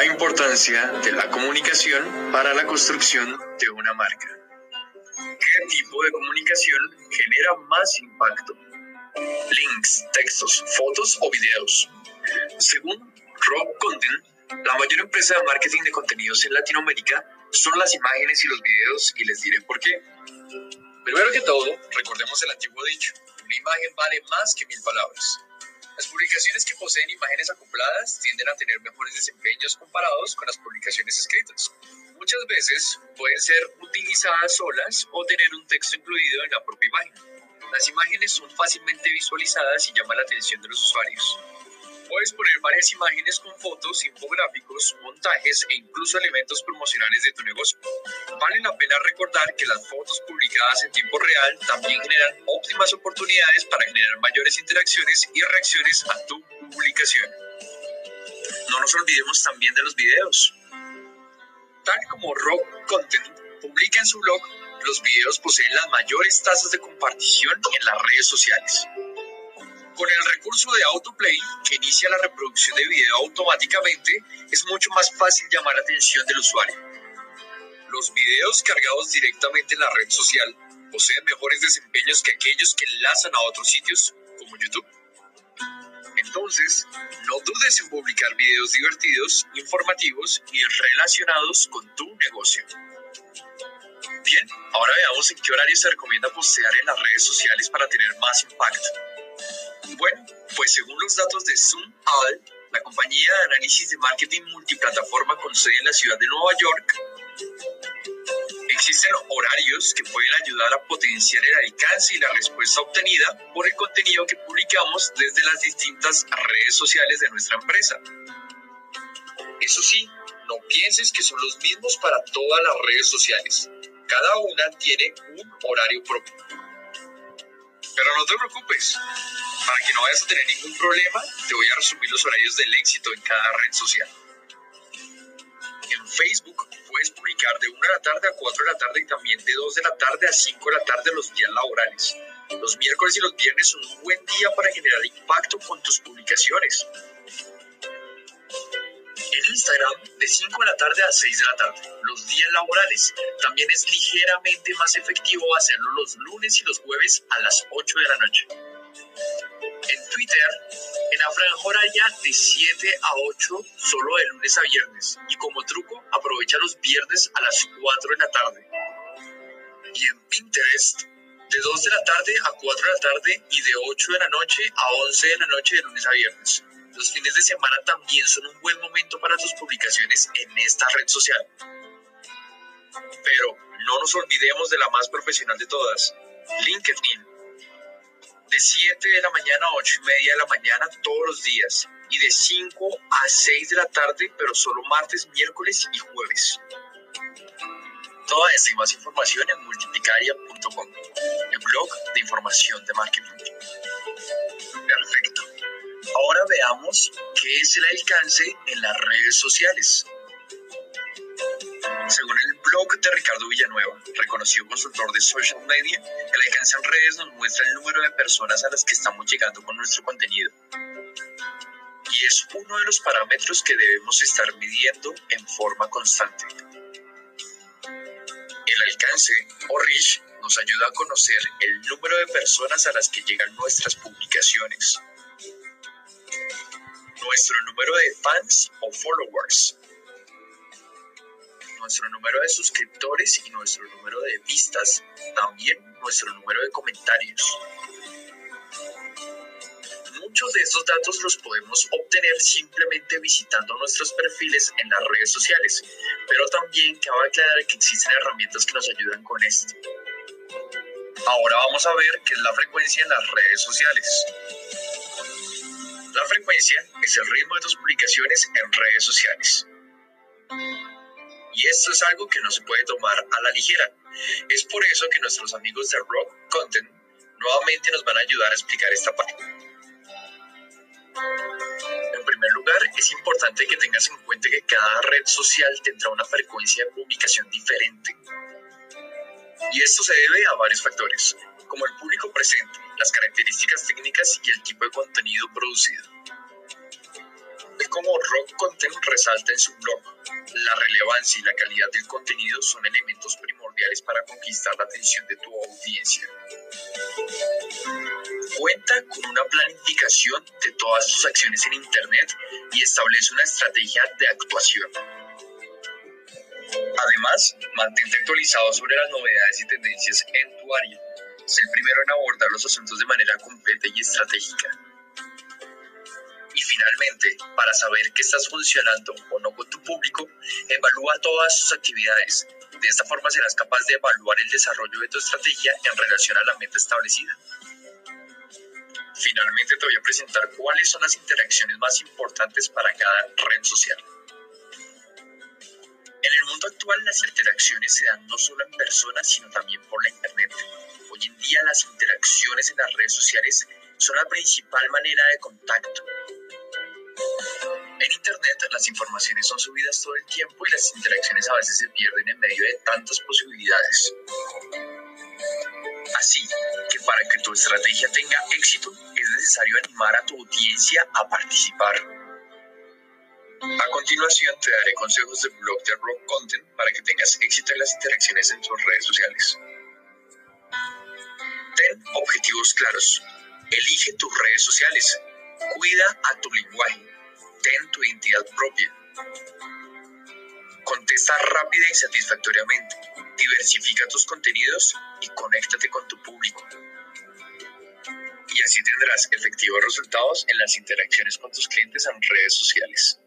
la importancia de la comunicación para la construcción de una marca. ¿Qué tipo de comunicación genera más impacto? Links, textos, fotos o videos. Según Rob Content, la mayor empresa de marketing de contenidos en Latinoamérica son las imágenes y los videos y les diré por qué. Primero que todo, recordemos el antiguo dicho, una imagen vale más que mil palabras. Las publicaciones que poseen imágenes acopladas tienden a tener mejores desempeños comparados con las publicaciones escritas. Muchas veces pueden ser utilizadas solas o tener un texto incluido en la propia imagen. Las imágenes son fácilmente visualizadas y llaman la atención de los usuarios. Puedes poner varias imágenes con fotos, infográficos, montajes e incluso elementos promocionales de tu negocio. Vale la pena recordar que las fotos publicadas en tiempo real también generan óptimas oportunidades para generar mayores interacciones y reacciones a tu publicación. No nos olvidemos también de los videos. Tal como Rock Content publica en su blog, los videos poseen las mayores tasas de compartición en las redes sociales. Con el recurso de Autoplay, que inicia la reproducción de video automáticamente, es mucho más fácil llamar la atención del usuario. Los videos cargados directamente en la red social poseen mejores desempeños que aquellos que enlazan a otros sitios, como YouTube. Entonces, no dudes en publicar videos divertidos, informativos y relacionados con tu negocio. Bien, ahora veamos en qué horario se recomienda postear en las redes sociales para tener más impacto. Bueno, pues según los datos de Zoom la compañía de análisis de marketing multiplataforma con sede en la ciudad de Nueva York, existen horarios que pueden ayudar a potenciar el alcance y la respuesta obtenida por el contenido que publicamos desde las distintas redes sociales de nuestra empresa. Eso sí, no pienses que son los mismos para todas las redes sociales. Cada una tiene un horario propio. Pero no te preocupes, para que no vayas a tener ningún problema, te voy a resumir los horarios del éxito en cada red social. En Facebook puedes publicar de 1 de la tarde a 4 de la tarde y también de 2 de la tarde a 5 de la tarde los días laborales. Los miércoles y los viernes son un buen día para generar impacto con tus publicaciones. En Instagram, de 5 de la tarde a 6 de la tarde, los días laborales. También es ligeramente más efectivo hacerlo los lunes y los jueves a las 8 de la noche. En Twitter, en la franja horaria de 7 a 8, solo de lunes a viernes. Y como truco, aprovecha los viernes a las 4 de la tarde. Y en Pinterest, de 2 de la tarde a 4 de la tarde y de 8 de la noche a 11 de la noche de lunes a viernes. Los fines de semana también son un buen momento para tus publicaciones en esta red social. Pero no nos olvidemos de la más profesional de todas, LinkedIn. De 7 de la mañana a 8 y media de la mañana todos los días y de 5 a 6 de la tarde, pero solo martes, miércoles y jueves. Toda esta y más información en multiplicaria.com, el blog de información de marketing. Perfecto. Ahora veamos qué es el alcance en las redes sociales. Según el blog de Ricardo Villanueva, reconocido consultor de social media, el alcance en redes nos muestra el número de personas a las que estamos llegando con nuestro contenido. Y es uno de los parámetros que debemos estar midiendo en forma constante. El alcance, o reach, nos ayuda a conocer el número de personas a las que llegan nuestras publicaciones, nuestro número de fans o followers, nuestro número de suscriptores y nuestro número de vistas, también nuestro número de comentarios. Muchos de estos datos los podemos obtener simplemente visitando nuestros perfiles en las redes sociales, pero también cabe aclarar que existen herramientas que nos ayudan con esto. Ahora vamos a ver qué es la frecuencia en las redes sociales. La frecuencia es el ritmo de tus publicaciones en redes sociales. Y esto es algo que no se puede tomar a la ligera. Es por eso que nuestros amigos de Rock Content nuevamente nos van a ayudar a explicar esta parte. En primer lugar, es importante que tengas en cuenta que cada red social tendrá una frecuencia de publicación diferente. Y esto se debe a varios factores, como el público presente, las características técnicas y el tipo de contenido producido. El como Rock Content resalta en su blog, la relevancia y la calidad del contenido son elementos primordiales para conquistar la atención de tu audiencia. Cuenta con una planificación de todas tus acciones en Internet y establece una estrategia de actuación. Además, mantente actualizado sobre las novedades y tendencias en tu área. El primero en abordar los asuntos de manera completa y estratégica. Y finalmente, para saber que estás funcionando o no con tu público, evalúa todas tus actividades. De esta forma serás capaz de evaluar el desarrollo de tu estrategia en relación a la meta establecida. Finalmente te voy a presentar cuáles son las interacciones más importantes para cada red social. En el mundo actual las interacciones se dan no solo en persona, sino también por la Internet. Hoy en día las interacciones en las redes sociales son la principal manera de contacto. En Internet las informaciones son subidas todo el tiempo y las interacciones a veces se pierden en medio de tantas posibilidades. Así que para que tu estrategia tenga éxito es necesario animar a tu audiencia a participar a continuación te daré consejos de blog de Rock Content para que tengas éxito en las interacciones en tus redes sociales. Ten objetivos claros. Elige tus redes sociales. Cuida a tu lenguaje. Ten tu identidad propia. Contesta rápida y satisfactoriamente. Diversifica tus contenidos y conéctate con tu público. Y así tendrás efectivos resultados en las interacciones con tus clientes en redes sociales.